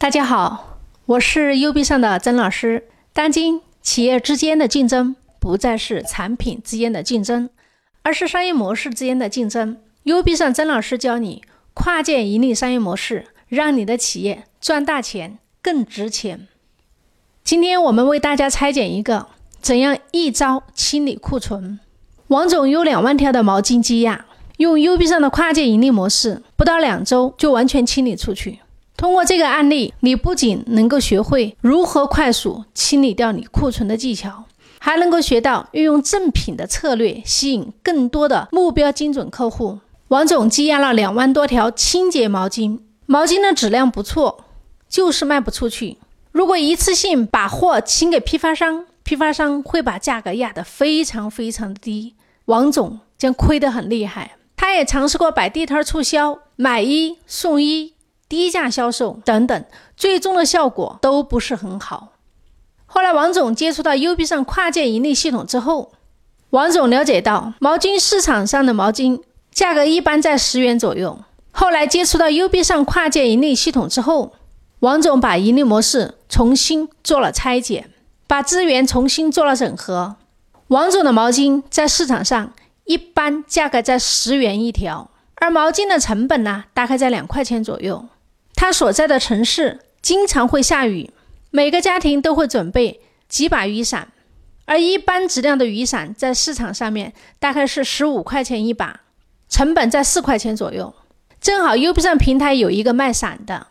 大家好，我是 U B 上的曾老师。当今企业之间的竞争不再是产品之间的竞争，而是商业模式之间的竞争。U B 上曾老师教你跨界盈利商业模式，让你的企业赚大钱更值钱。今天我们为大家拆解一个怎样一招清理库存。王总有两万条的毛巾积压，用 U B 上的跨界盈利模式，不到两周就完全清理出去。通过这个案例，你不仅能够学会如何快速清理掉你库存的技巧，还能够学到运用正品的策略，吸引更多的目标精准客户。王总积压了两万多条清洁毛巾，毛巾的质量不错，就是卖不出去。如果一次性把货清给批发商，批发商会把价格压得非常非常低，王总将亏得很厉害。他也尝试过摆地摊促销，买一送一。低价销售等等，最终的效果都不是很好。后来，王总接触到 U B 上跨界盈利系统之后，王总了解到毛巾市场上的毛巾价格一般在十元左右。后来接触到 U B 上跨界盈利系统之后，王总把盈利模式重新做了拆解，把资源重新做了整合。王总的毛巾在市场上一般价格在十元一条，而毛巾的成本呢，大概在两块钱左右。他所在的城市经常会下雨，每个家庭都会准备几把雨伞，而一般质量的雨伞在市场上面大概是十五块钱一把，成本在四块钱左右。正好 U B 上平台有一个卖伞的，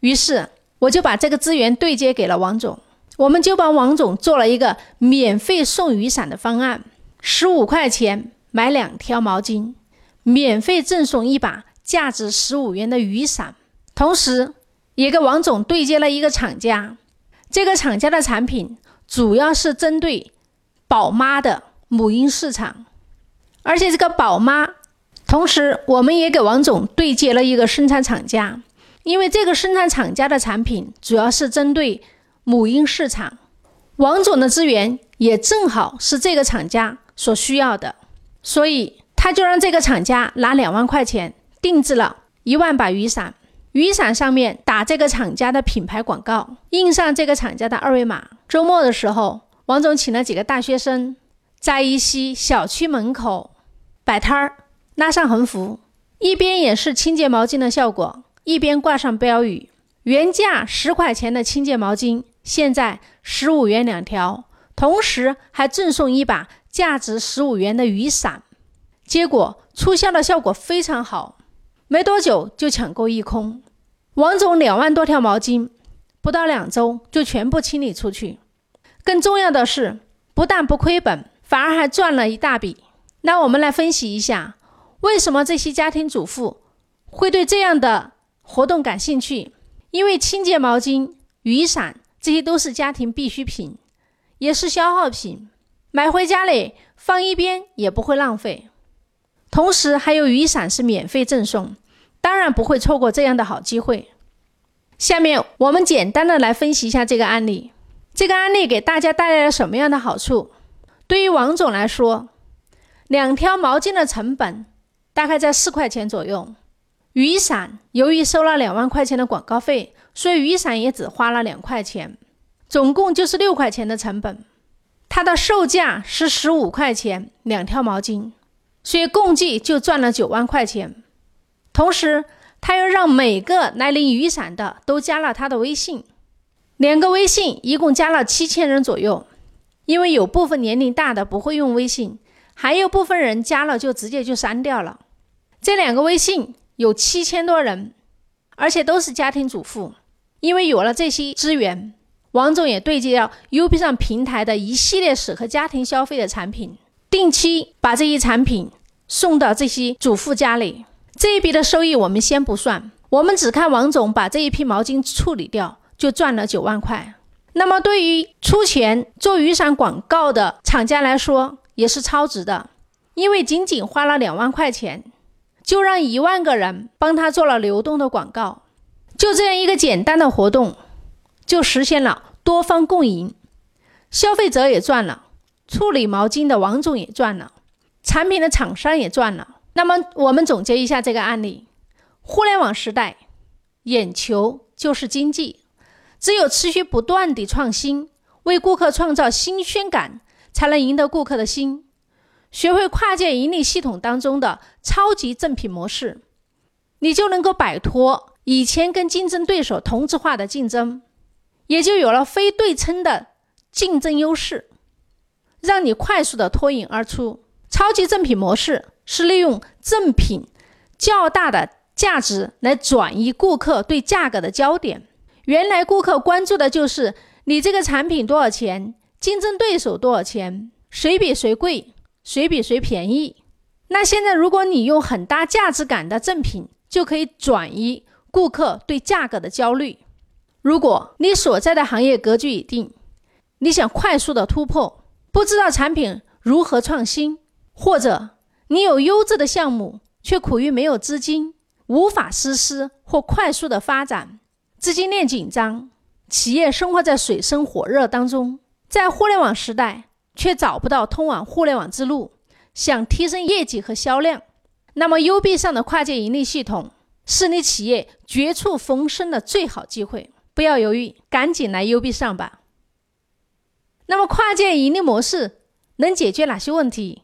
于是我就把这个资源对接给了王总，我们就帮王总做了一个免费送雨伞的方案，十五块钱买两条毛巾，免费赠送一把价值十五元的雨伞。同时，也给王总对接了一个厂家，这个厂家的产品主要是针对宝妈的母婴市场，而且这个宝妈，同时我们也给王总对接了一个生产厂家，因为这个生产厂家的产品主要是针对母婴市场，王总的资源也正好是这个厂家所需要的，所以他就让这个厂家拿两万块钱定制了一万把雨伞。雨伞上面打这个厂家的品牌广告，印上这个厂家的二维码。周末的时候，王总请了几个大学生，在一些小区门口摆摊儿，拉上横幅，一边演示清洁毛巾的效果，一边挂上标语：原价十块钱的清洁毛巾，现在十五元两条，同时还赠送一把价值十五元的雨伞。结果促销的效果非常好，没多久就抢购一空。王总两万多条毛巾，不到两周就全部清理出去。更重要的是，不但不亏本，反而还赚了一大笔。那我们来分析一下，为什么这些家庭主妇会对这样的活动感兴趣？因为清洁毛巾、雨伞这些都是家庭必需品，也是消耗品，买回家里放一边也不会浪费。同时，还有雨伞是免费赠送。当然不会错过这样的好机会。下面我们简单的来分析一下这个案例。这个案例给大家带来了什么样的好处？对于王总来说，两条毛巾的成本大概在四块钱左右。雨伞由于收了两万块钱的广告费，所以雨伞也只花了两块钱，总共就是六块钱的成本。它的售价是十五块钱两条毛巾，所以共计就赚了九万块钱。同时，他又让每个来领雨伞的都加了他的微信，两个微信一共加了七千人左右。因为有部分年龄大的不会用微信，还有部分人加了就直接就删掉了。这两个微信有七千多人，而且都是家庭主妇。因为有了这些资源，王总也对接了 U B 上平台的一系列适合家庭消费的产品，定期把这些产品送到这些主妇家里。这一笔的收益我们先不算，我们只看王总把这一批毛巾处理掉，就赚了九万块。那么对于出钱做雨伞广告的厂家来说，也是超值的，因为仅仅花了两万块钱，就让一万个人帮他做了流动的广告。就这样一个简单的活动，就实现了多方共赢，消费者也赚了，处理毛巾的王总也赚了，产品的厂商也赚了。那么我们总结一下这个案例：互联网时代，眼球就是经济。只有持续不断地创新，为顾客创造新鲜感，才能赢得顾客的心。学会跨界盈利系统当中的超级正品模式，你就能够摆脱以前跟竞争对手同质化的竞争，也就有了非对称的竞争优势，让你快速的脱颖而出。超级正品模式是利用赠品较大的价值来转移顾客对价格的焦点。原来顾客关注的就是你这个产品多少钱，竞争对手多少钱，谁比谁贵，谁比谁便宜。那现在如果你用很大价值感的赠品，就可以转移顾客对价格的焦虑。如果你所在的行业格局已定，你想快速的突破，不知道产品如何创新，或者你有优质的项目，却苦于没有资金，无法实施或快速的发展。资金链紧张，企业生活在水深火热当中，在互联网时代却找不到通往互联网之路，想提升业绩和销量，那么 U B 上的跨界盈利系统是你企业绝处逢生的最好机会，不要犹豫，赶紧来 U B 上吧。那么跨界盈利模式能解决哪些问题？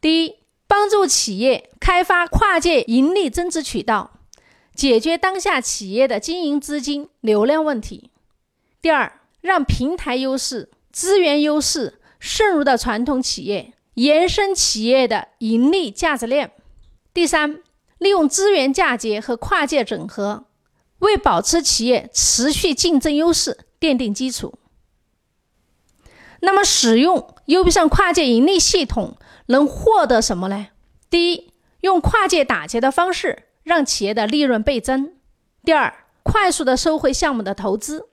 第一，帮助企业开发跨界盈利增值渠道。解决当下企业的经营资金流量问题。第二，让平台优势、资源优势渗入到传统企业，延伸企业的盈利价值链。第三，利用资源嫁接和跨界整合，为保持企业持续竞争优势奠定基础。那么，使用 U B 上跨界盈利系统能获得什么呢？第一，用跨界打劫的方式。让企业的利润倍增。第二，快速的收回项目的投资。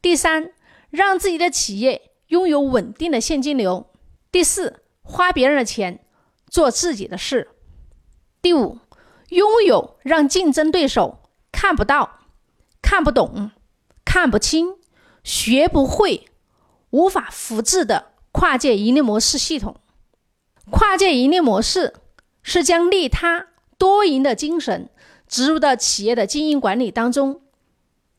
第三，让自己的企业拥有稳定的现金流。第四，花别人的钱做自己的事。第五，拥有让竞争对手看不到、看不懂、看不清、学不会、无法复制的跨界盈利模式系统。跨界盈利模式是将利他。多赢的精神植入到企业的经营管理当中，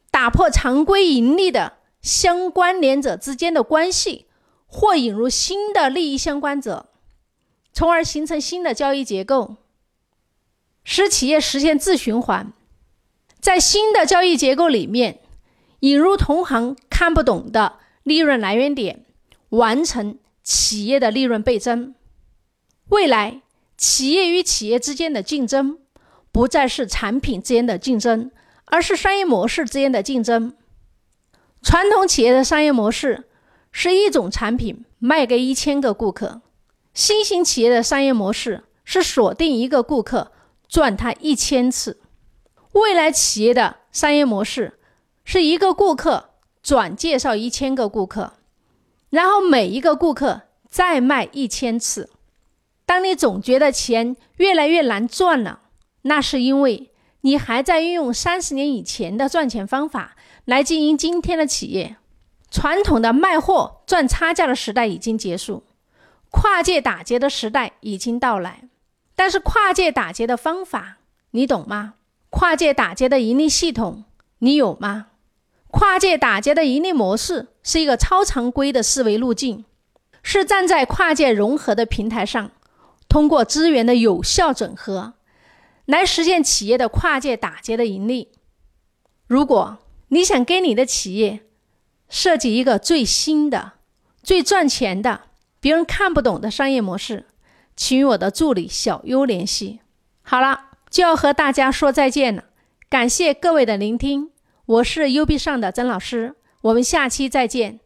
打破常规盈利的相关联者之间的关系，或引入新的利益相关者，从而形成新的交易结构，使企业实现自循环。在新的交易结构里面，引入同行看不懂的利润来源点，完成企业的利润倍增。未来。企业与企业之间的竞争，不再是产品之间的竞争，而是商业模式之间的竞争。传统企业的商业模式是一种产品卖给一千个顾客，新型企业的商业模式是锁定一个顾客赚他一千次。未来企业的商业模式是一个顾客转介绍一千个顾客，然后每一个顾客再卖一千次。当你总觉得钱越来越难赚了，那是因为你还在运用三十年以前的赚钱方法来经营今天的企业。传统的卖货赚差价的时代已经结束，跨界打劫的时代已经到来。但是跨界打劫的方法你懂吗？跨界打劫的盈利系统你有吗？跨界打劫的盈利模式是一个超常规的思维路径，是站在跨界融合的平台上。通过资源的有效整合，来实现企业的跨界打劫的盈利。如果你想给你的企业设计一个最新的、最赚钱的、别人看不懂的商业模式，请与我的助理小优联系。好了，就要和大家说再见了，感谢各位的聆听，我是 U B 上的曾老师，我们下期再见。